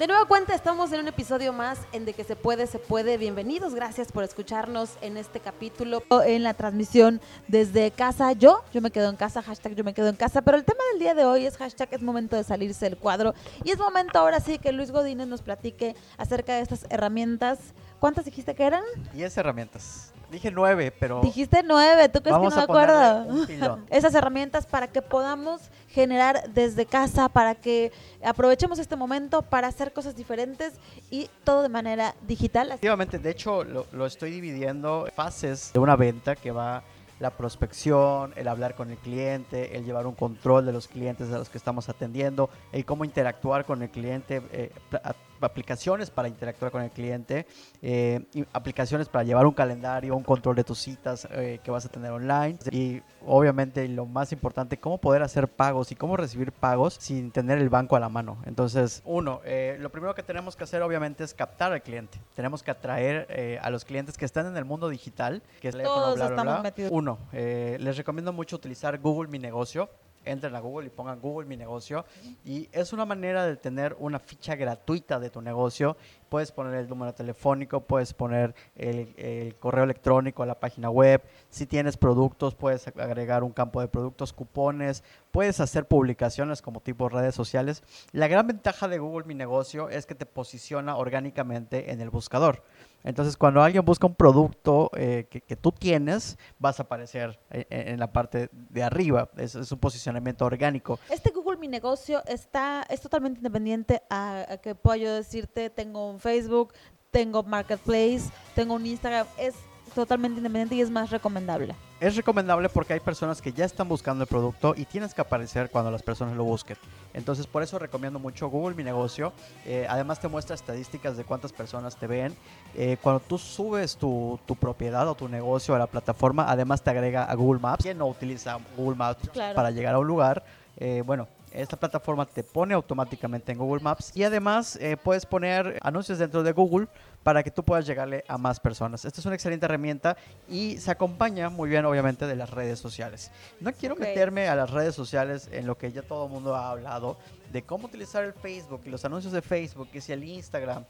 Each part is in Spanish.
De nueva cuenta, estamos en un episodio más en De que se puede, se puede. Bienvenidos, gracias por escucharnos en este capítulo, en la transmisión desde casa. Yo, yo me quedo en casa, hashtag yo me quedo en casa, pero el tema del día de hoy es hashtag es momento de salirse del cuadro. Y es momento ahora sí que Luis Godínez nos platique acerca de estas herramientas. ¿Cuántas dijiste que eran? Diez herramientas. Dije nueve, pero... Dijiste nueve, ¿tú crees Vamos que no me acuerdo? Esas herramientas para que podamos generar desde casa, para que aprovechemos este momento para hacer cosas diferentes y todo de manera digital. Efectivamente, de hecho, lo, lo estoy dividiendo en fases de una venta que va la prospección, el hablar con el cliente, el llevar un control de los clientes a los que estamos atendiendo, el cómo interactuar con el cliente, eh, aplicaciones para interactuar con el cliente, eh, y aplicaciones para llevar un calendario, un control de tus citas eh, que vas a tener online y obviamente lo más importante, cómo poder hacer pagos y cómo recibir pagos sin tener el banco a la mano. Entonces, uno, eh, lo primero que tenemos que hacer obviamente es captar al cliente. Tenemos que atraer eh, a los clientes que están en el mundo digital, que es teléfono, Todos bla, bla, bla. metidos. Uno, eh, les recomiendo mucho utilizar Google Mi Negocio. Entren a Google y pongan Google Mi Negocio. Y es una manera de tener una ficha gratuita de tu negocio. Puedes poner el número telefónico, puedes poner el, correo electrónico la página web. Si tienes productos, puedes agregar un campo de productos, cupones. Puedes hacer publicaciones como tipo redes sociales. La gran ventaja de Google Mi Negocio es que te posiciona orgánicamente en el buscador. Entonces, cuando alguien busca un producto eh, que, que tú tienes, vas a aparecer en, en la parte de arriba. Es, es un posicionamiento orgánico. Este Google Mi Negocio está, es totalmente independiente a, a que pueda yo decirte, tengo un Facebook, tengo Marketplace, tengo un Instagram. Es totalmente independiente y es más recomendable. Es recomendable porque hay personas que ya están buscando el producto y tienes que aparecer cuando las personas lo busquen. Entonces, por eso recomiendo mucho Google Mi Negocio. Eh, además, te muestra estadísticas de cuántas personas te ven. Eh, cuando tú subes tu, tu propiedad o tu negocio a la plataforma, además te agrega a Google Maps. ¿Quién no utiliza Google Maps Claro. para llegar a un lugar? Eh, bueno, esta plataforma te pone automáticamente en Google Maps y además eh, puedes poner anuncios dentro de Google para que tú puedas llegarle a más personas. Esta es una excelente herramienta y se acompaña muy bien obviamente de las redes sociales. No quiero meterme a las redes sociales en lo que ya todo el mundo ha hablado de cómo utilizar el Facebook y los anuncios de Facebook y si el Instagram.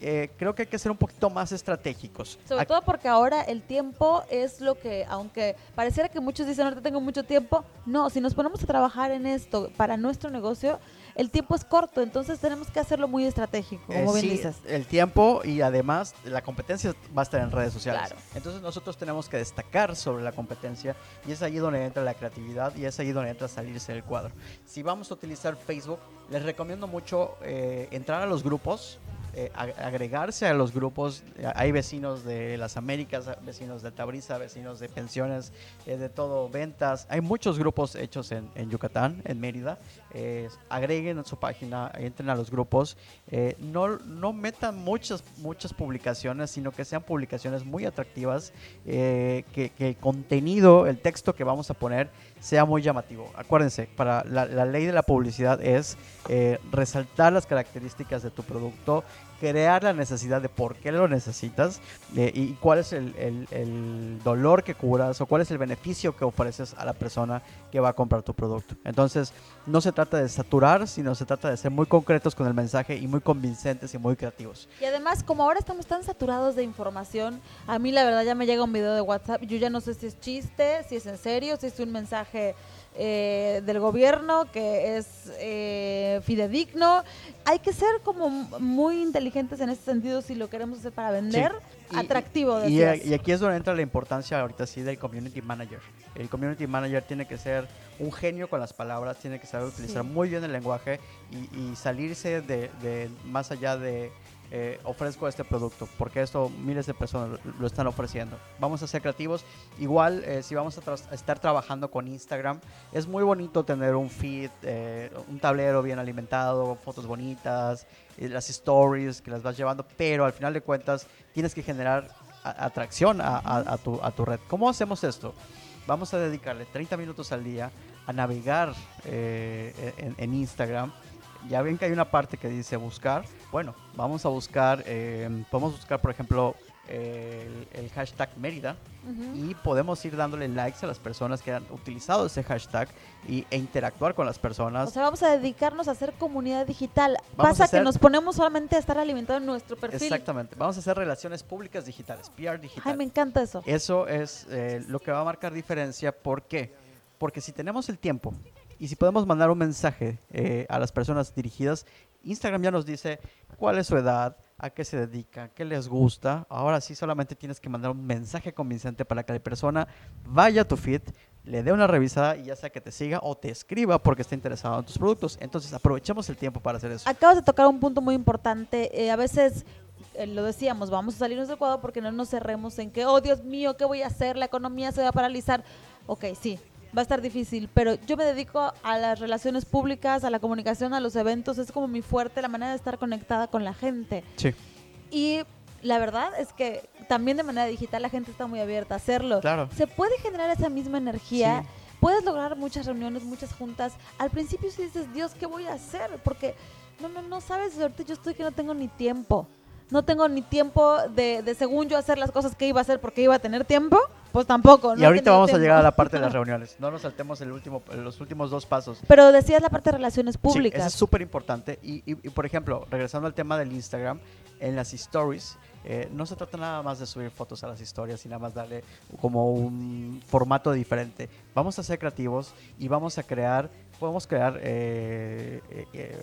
Eh, creo que hay que ser un poquito más estratégicos. Sobre todo porque ahora el tiempo es lo que, aunque pareciera que muchos dicen, ahorita tengo mucho tiempo, no, si nos ponemos a trabajar en esto para nuestro negocio, el tiempo es corto, entonces tenemos que hacerlo muy estratégico, Eh, como bien sí, dices. el tiempo y además la competencia va a estar en redes sociales. Claro. Entonces nosotros tenemos que destacar sobre la competencia y es ahí donde entra la creatividad y es ahí donde entra salirse del cuadro. Si vamos a utilizar Facebook, les recomiendo mucho eh, entrar a los grupos. Eh, ag- agregarse a los grupos, Eh, hay vecinos de las Américas, vecinos de Tabriza, vecinos de pensiones, eh, de todo, ventas. Hay muchos grupos hechos en, en Yucatán, en Mérida. Eh, agreguen a su página, entren a los grupos. No, no metan muchas, muchas publicaciones, sino que sean publicaciones muy atractivas, que, el contenido, el texto que vamos a poner sea muy llamativo. Acuérdense, para la, ley de la publicidad es resaltar las características de tu producto, crear la necesidad de por qué lo necesitas eh, y cuál es el, el- el dolor que curas o cuál es el beneficio que ofreces a la persona que va a comprar tu producto. Entonces, no se trata de saturar, sino se trata de ser muy concretos con el mensaje y muy convincentes y muy creativos. Y además, como ahora estamos tan saturados de información, a mí la verdad ya me llega un video de WhatsApp, yo ya no sé si es chiste, si es en serio, si es un mensaje eh, del gobierno que es eh, fidedigno. Hay que ser como muy inteligentes en ese sentido si lo queremos hacer para vender. Y- Atractivo, Y, y aquí es donde entra la importancia ahorita sí del community manager. El community manager tiene que ser un genio con las palabras, tiene que saber utilizar Sí. muy bien el lenguaje y, y salirse de, de más allá de eh, ofrezco este producto, porque esto miles de personas lo, están ofreciendo. Vamos a ser creativos. Igual, eh, si vamos a, estar trabajando con Instagram, es muy bonito tener un feed, eh, un tablero bien alimentado, fotos bonitas, las stories que las vas llevando, pero al final de cuentas tienes que generar atracción a, tu, a tu red. ¿Cómo hacemos esto? Vamos a dedicarle 30 minutos al día a navegar en Instagram. Ya ven que hay una parte que dice buscar. Bueno, vamos a buscar, eh, podemos buscar, por ejemplo, el, el hashtag Mérida y podemos ir dándole likes a las personas que han utilizado ese hashtag y, e interactuar con las personas. O sea, vamos a dedicarnos a hacer comunidad digital. Vamos Pasa hacer- que nos ponemos solamente a estar alimentando nuestro perfil. Exactamente. Vamos a hacer relaciones públicas digitales, PR digital. Ay, me encanta eso. Eso es eh, lo que va a marcar diferencia. ¿Por qué? Porque si tenemos el tiempo y si podemos mandar un mensaje eh, a las personas dirigidas, Instagram ya nos dice cuál es su edad, a qué se dedica, qué les gusta. Ahora sí solamente tienes que mandar un mensaje convincente para que la persona vaya a tu feed, le dé una revisada y ya sea que te siga o te escriba porque está interesado en tus productos. Entonces aprovechemos el tiempo para hacer eso. Acabas de tocar un punto muy importante. Eh, a veces eh, lo decíamos, vamos a salirnos del cuadro porque no nos cerremos en que, oh Dios mío, ¿qué voy a hacer? La economía se va a paralizar. Ok, sí, va a estar difícil, pero yo me dedico a las relaciones públicas, a la comunicación, a los eventos. Es como mi fuerte, la manera de estar conectada con la gente. Sí, Y la verdad es que también de manera digital la gente está muy abierta a hacerlo. claro. Se puede generar esa misma energía. Sí. Puedes lograr muchas reuniones, muchas juntas. Al principio sí dices, Dios, ¿qué voy a hacer? Porque no, no, no sabes, ahorita yo estoy que no tengo ni tiempo. No tengo ni tiempo de, de según yo hacer las cosas que iba a hacer porque iba a tener tiempo. Pues tampoco. Y no he ahorita vamos a llegar a la parte de las reuniones. No nos saltemos el último, los últimos dos pasos. Pero decías la parte de relaciones Sí, públicas. eso es súper importante. Y, y- y, por ejemplo, regresando al tema del Instagram, en las stories, eh, no se trata nada más de subir fotos a las historias y nada más darle como un formato diferente. Vamos a ser creativos y vamos a crear, podemos crear eh, eh,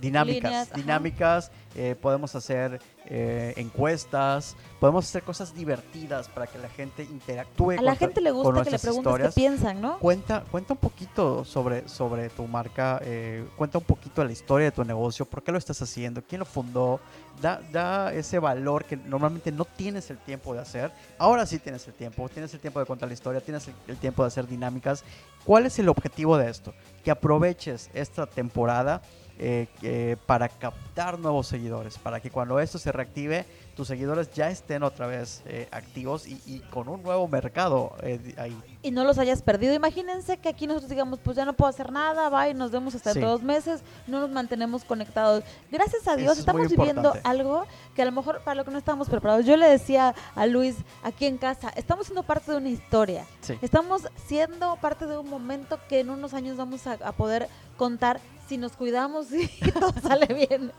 dinámicas, Líneas, dinámicas, podemos hacer eh, encuestas, podemos hacer cosas divertidas para que la gente interactúe a con, la gente le gusta que le preguntes historias. qué piensan, ¿no? Cuenta, cuenta un poquito sobre, sobre tu marca, eh, cuenta un poquito la historia de tu negocio, por qué lo estás haciendo, quién lo fundó, da, da ese valor que normalmente no tienes el tiempo de hacer. Ahora sí tienes el tiempo, tienes el tiempo de contar la historia, tienes el, el tiempo de hacer dinámicas. ¿Cuál es el objetivo de esto? Que aproveches esta temporada eh, eh, para captar nuevos seguidores, para que cuando esto se reactive, tus seguidores ya estén otra vez eh, activos y, y con un nuevo mercado eh, ahí. y no los hayas perdido. Imagínense que aquí nosotros digamos, pues ya no puedo hacer nada, bye, nos vemos hasta Sí. dos meses, no nos mantenemos conectados. Gracias a Eso Dios es estamos viviendo algo que a lo mejor para lo que no estábamos preparados. Yo le decía a Luis aquí en casa, estamos siendo parte de una historia. Sí. Estamos siendo parte de un momento que en unos años vamos a, a poder contar si nos cuidamos y todo sale bien.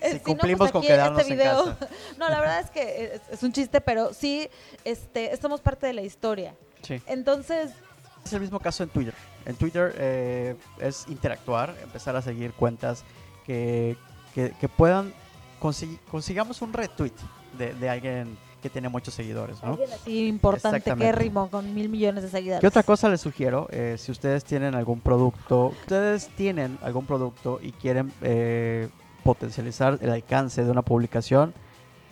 Eh, Si no, cumplimos pues con aquí quedarnos este en video. casa. No, la verdad es que es, es un chiste, pero sí este, estamos parte de la historia. Sí. Entonces, Es el mismo caso en Twitter. En Twitter eh, es interactuar, empezar a seguir cuentas que, que, que puedan consegui- consigamos un retweet de, de alguien que tiene muchos seguidores, ¿no? alguien así importante que ritmo con mil millones de seguidores. ¿Qué otra cosa les sugiero? Eh, si ustedes tienen algún producto, ustedes tienen algún producto y quieren eh, potencializar el alcance de una publicación,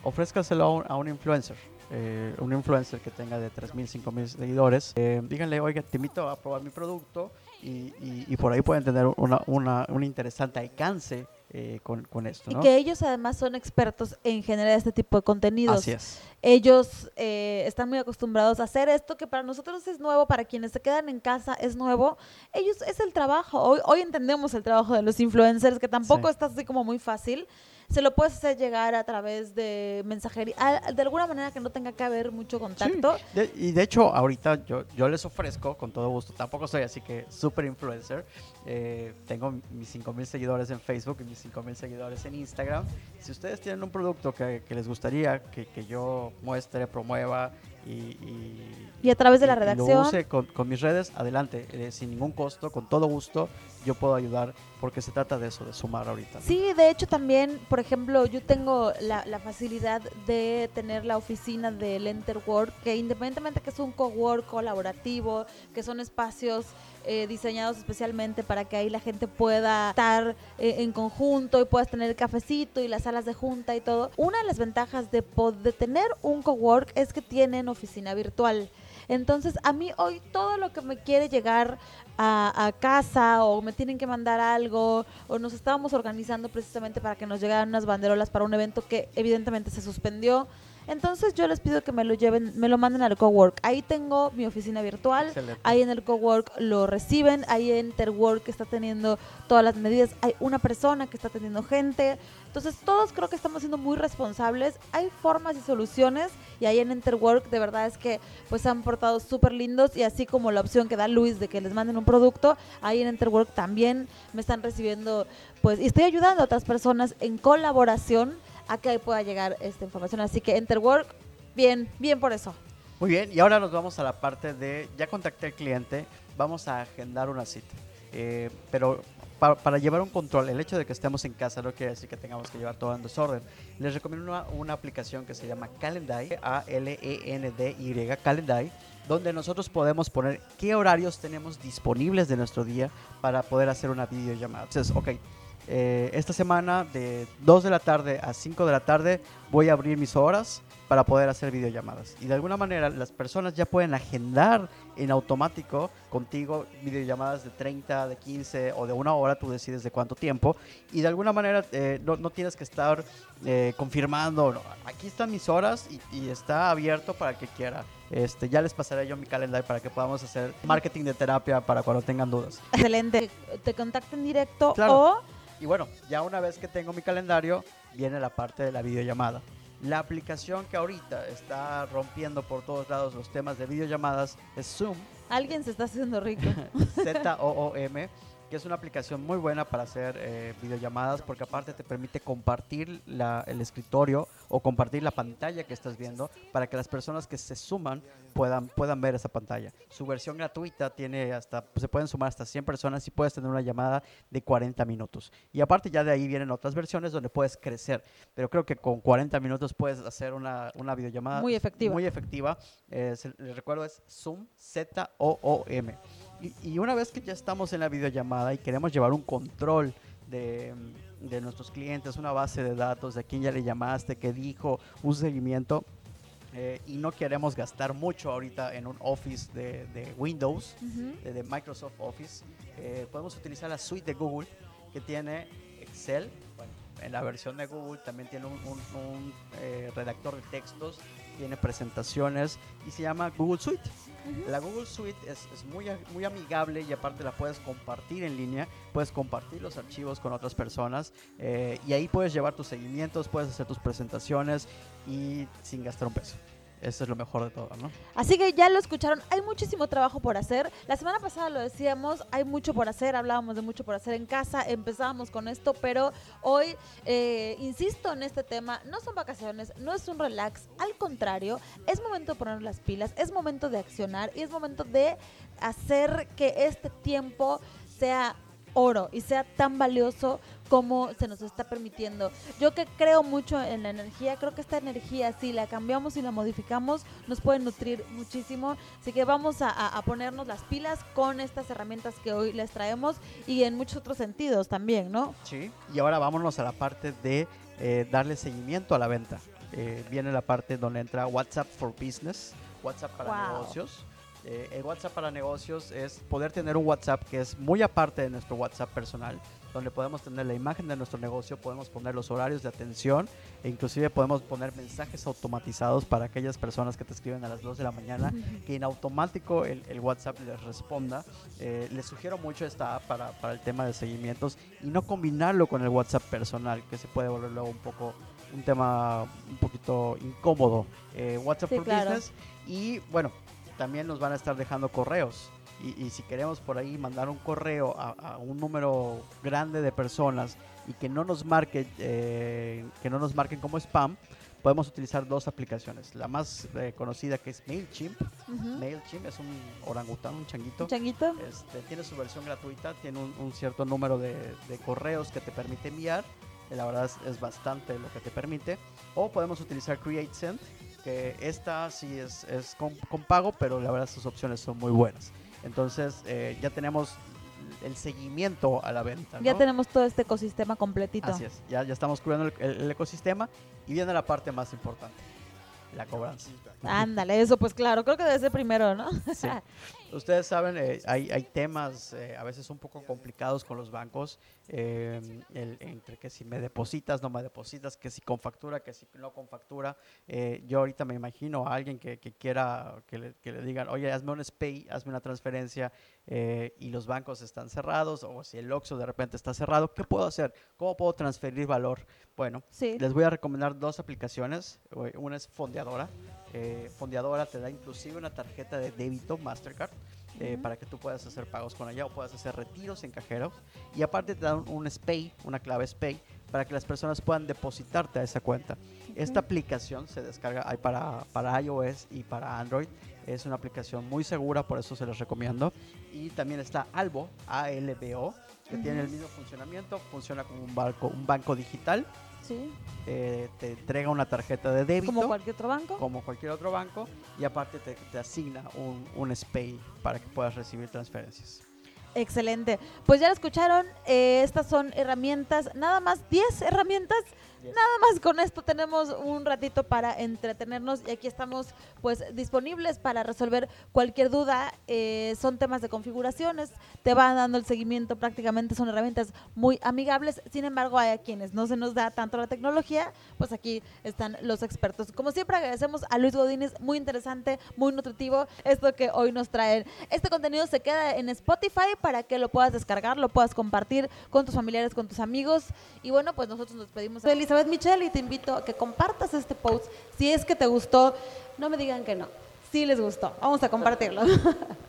ofrézcaselo a un, a un influencer. eh, un influencer que tenga de 3.000, 5.000 seguidores. Eh, díganle, oiga, te invito a probar mi producto y, y- y por ahí pueden tener una, una- un interesante alcance eh, con, con esto, Y que ellos además son expertos en generar este tipo de contenidos. Así es. Ellos eh, están muy acostumbrados a hacer esto que para nosotros es nuevo, para quienes se quedan en casa es nuevo. Ellos es el trabajo. Hoy, hoy entendemos el trabajo de los influencers, que tampoco Sí. está así como muy fácil. Se lo puedes hacer llegar a través de mensajería, de alguna manera que no tenga que haber mucho contacto. De- y de hecho, ahorita yo, yo les ofrezco con todo gusto, tampoco soy así que super influencer, eh, tengo mis 5000 seguidores en Facebook y mis 5000 seguidores en Instagram. Si ustedes tienen un producto que, que les gustaría que, que yo muestre, promueva y, y, Y a través de la redacción. lo use con, con mis redes, adelante, eh, sin ningún costo, con todo gusto, yo puedo ayudar porque se trata de eso, de sumar ahorita. Sí, de hecho también, por ejemplo, yo tengo la, la facilidad de tener la oficina del Enterwork, que independientemente que es un cowork colaborativo, que son espacios eh, diseñados especialmente para que ahí la gente pueda estar eh, en conjunto y puedas tener el cafecito y las salas de junta y todo. Una de las ventajas de, de tener un cowork es que tienen oficina virtual. Entonces, a mí hoy todo lo que me quiere llegar a, a casa o me tienen que mandar algo o nos estábamos organizando precisamente para que nos llegaran unas banderolas para un evento que evidentemente se suspendió. Entonces yo les pido que me lo lleven, me lo manden al cowork. Ahí tengo mi oficina virtual. Excelente. Ahí en el cowork lo reciben, ahí en Interwork está teniendo todas las medidas, hay una persona que está teniendo gente. Entonces todos creo que estamos siendo muy responsables. Hay formas y soluciones y ahí en Interwork de verdad es que pues se han portado súper lindos y así como la opción que da Luis de que les manden un producto, ahí en Interwork también me están recibiendo pues y estoy ayudando a otras personas en colaboración a que pueda llegar esta información. Así que Interwork, bien, bien por eso. Muy bien, y ahora nos vamos a la parte de, ya contacté al cliente, vamos a agendar una cita. Eh, pero pa- para llevar un control, el hecho de que estemos en casa no quiere decir que tengamos que llevar todo en desorden. Les recomiendo una, una aplicación que se llama Calendly, A-L-E-N-D-Y, Calendly, donde nosotros podemos poner qué horarios tenemos disponibles de nuestro día para poder hacer una videollamada. Entonces, ok, eh, esta semana de 2 de la tarde a 5 de la tarde voy a abrir mis horas para poder hacer videollamadas. Y de alguna manera las personas ya pueden agendar en automático contigo videollamadas de 30, de 15 o de una hora, tú decides de cuánto tiempo. Y de alguna manera eh, no, no tienes que estar eh, confirmando, no, aquí están mis horas y, y está abierto para el que quiera. Este, ya les pasaré yo mi calendario para que podamos hacer marketing de terapia para cuando tengan dudas. Excelente. Te contacten directo Claro. o Y bueno, ya una vez que tengo mi calendario, viene la parte de la videollamada. La aplicación que ahorita está rompiendo por todos lados los temas de videollamadas es Zoom, alguien se está haciendo rico. Z-O-O-M, que es una aplicación muy buena para hacer eh, videollamadas porque aparte te permite compartir la- el escritorio o compartir la pantalla que estás viendo para que las personas que se suman puedan, puedan ver esa pantalla. Su versión gratuita tiene hasta, se pueden sumar hasta 100 personas y puedes tener una llamada de 40 minutos. Y aparte ya de ahí vienen otras versiones donde puedes crecer, pero creo que con 40 minutos puedes hacer una, una videollamada Muy efectiva. Muy efectiva. Eh, les recuerdo es Zoom, Z-O-O-M. Y, y una vez que ya estamos en la videollamada y queremos llevar un control de, de nuestros clientes, una base de datos de a quién ya le llamaste, qué dijo, un seguimiento, eh, y no queremos gastar mucho ahorita en un Office de, de Windows, de, de Microsoft Office, eh, podemos utilizar la suite de Google que tiene Excel. Bueno, en la versión de Google también tiene un, un- un, eh, redactor de textos, tiene presentaciones y se llama Google Suite. La Google Suite es, es muy, muy amigable y aparte la puedes compartir en línea, puedes compartir los archivos con otras personas eh, y ahí puedes llevar tus seguimientos, puedes hacer tus presentaciones y sin gastar un peso. Eso es lo mejor de todo, ¿no? Así que ya lo escucharon, hay muchísimo trabajo por hacer. La semana pasada lo decíamos, hay mucho por hacer, hablábamos de mucho por hacer en casa, empezábamos con esto, pero hoy, eh, insisto en este tema, no son vacaciones, no es un relax, al contrario, es momento de poner las pilas, es momento de accionar y es momento de hacer que este tiempo sea oro y sea tan valioso como se nos está permitiendo. Yo que creo mucho en la energía, creo que esta energía, si la cambiamos y la modificamos, nos puede nutrir muchísimo. Así que vamos a, ponernos las pilas con estas herramientas que hoy les traemos y en muchos otros sentidos también, ¿no? Sí. Y ahora vámonos a la parte de eh, darle seguimiento a la venta. Eh, viene la parte donde entra WhatsApp for Business, WhatsApp para Wow. negocios. Eh, el WhatsApp para negocios es poder tener un WhatsApp que es muy aparte de nuestro WhatsApp personal, donde podemos tener la imagen de nuestro negocio, podemos poner los horarios de atención e inclusive podemos poner mensajes automatizados para aquellas personas que te escriben a las 2 de la mañana que en automático el, el WhatsApp les responda. Eh, les sugiero mucho esta app para, para el tema de seguimientos y no combinarlo con el WhatsApp personal, que se puede volver luego un poco un tema un poquito incómodo. Eh, WhatsApp Sí, for claro. Business y bueno, también nos van a estar dejando correos. Y, y si queremos por ahí mandar un correo a, a un número grande de personas y que no nos marque, eh, que no nos marquen como spam, podemos utilizar dos aplicaciones. La más eh, conocida que es Mailchimp. Ujú. Mailchimp es un orangután, un changuito. ¿Un changuito? Este, tiene su versión gratuita, tiene un, un cierto número de, de correos que te permite enviar. La verdad es, es bastante lo que te permite. O podemos utilizar CreateSend, que esta sí es, es con, con pago, pero la verdad sus opciones son muy buenas. Entonces eh, ya tenemos el seguimiento a la venta. Ya tenemos todo este ecosistema completito. Así es, ya, ya estamos cubriendo el, el- el ecosistema y viene la parte más importante, la cobranza. Ándale, eso pues claro, creo que debe ser primero, ¿no? Sí. Ustedes saben, eh, hay, hay temas eh, a veces un poco complicados con los bancos, eh, el- entre que si me depositas, no me depositas, que si con factura, que si no con factura. Yo ahorita me imagino a alguien que, que quiera que le, que le digan, oye, hazme un SPAY, hazme una transferencia y los bancos están cerrados o si el OXXO de repente está cerrado, ¿qué puedo hacer? ¿Cómo puedo transferir valor? Bueno, Sí. les voy a recomendar dos aplicaciones. Una es Fondeadora. Eh, Fondeadora te da inclusive una tarjeta de débito Mastercard eh, Ujú. para que tú puedas hacer pagos con ella o puedas hacer retiros en cajeros. Y aparte te dan un SPAY, una clave SPAY, para que las personas puedan depositarte a esa cuenta. Esta aplicación se descarga hay para, para iOS y para Android. Es una aplicación muy segura, por eso se les recomiendo. Y también está Albo, A-L-B-O, que tiene el mismo funcionamiento. Funciona como un banco, un banco digital. Sí. eh, te entrega una tarjeta de débito Como cualquier otro banco. como cualquier otro banco y aparte te, te asigna un, un SPAY para que puedas recibir transferencias. Excelente. Pues ya lo escucharon, eh, estas son herramientas, nada más 10 herramientas. Nada más con esto tenemos un ratito para entretenernos y aquí estamos pues disponibles para resolver cualquier duda. Eh, son temas de configuraciones, te van dando el seguimiento prácticamente, son herramientas muy amigables. Sin embargo, hay a quienes no se nos da tanto la tecnología, pues aquí están los expertos. Como siempre agradecemos a Luis Godínez, muy interesante, muy nutritivo esto que hoy nos traen. Este contenido se queda en Spotify para que lo puedas descargar, lo puedas compartir con tus familiares, con tus amigos. Y bueno, pues nosotros nos despedimos de Elizabeth Michelle y te invito a que compartas este post. Si es que te gustó, no me digan que no. Si les gustó, vamos a compartirlo.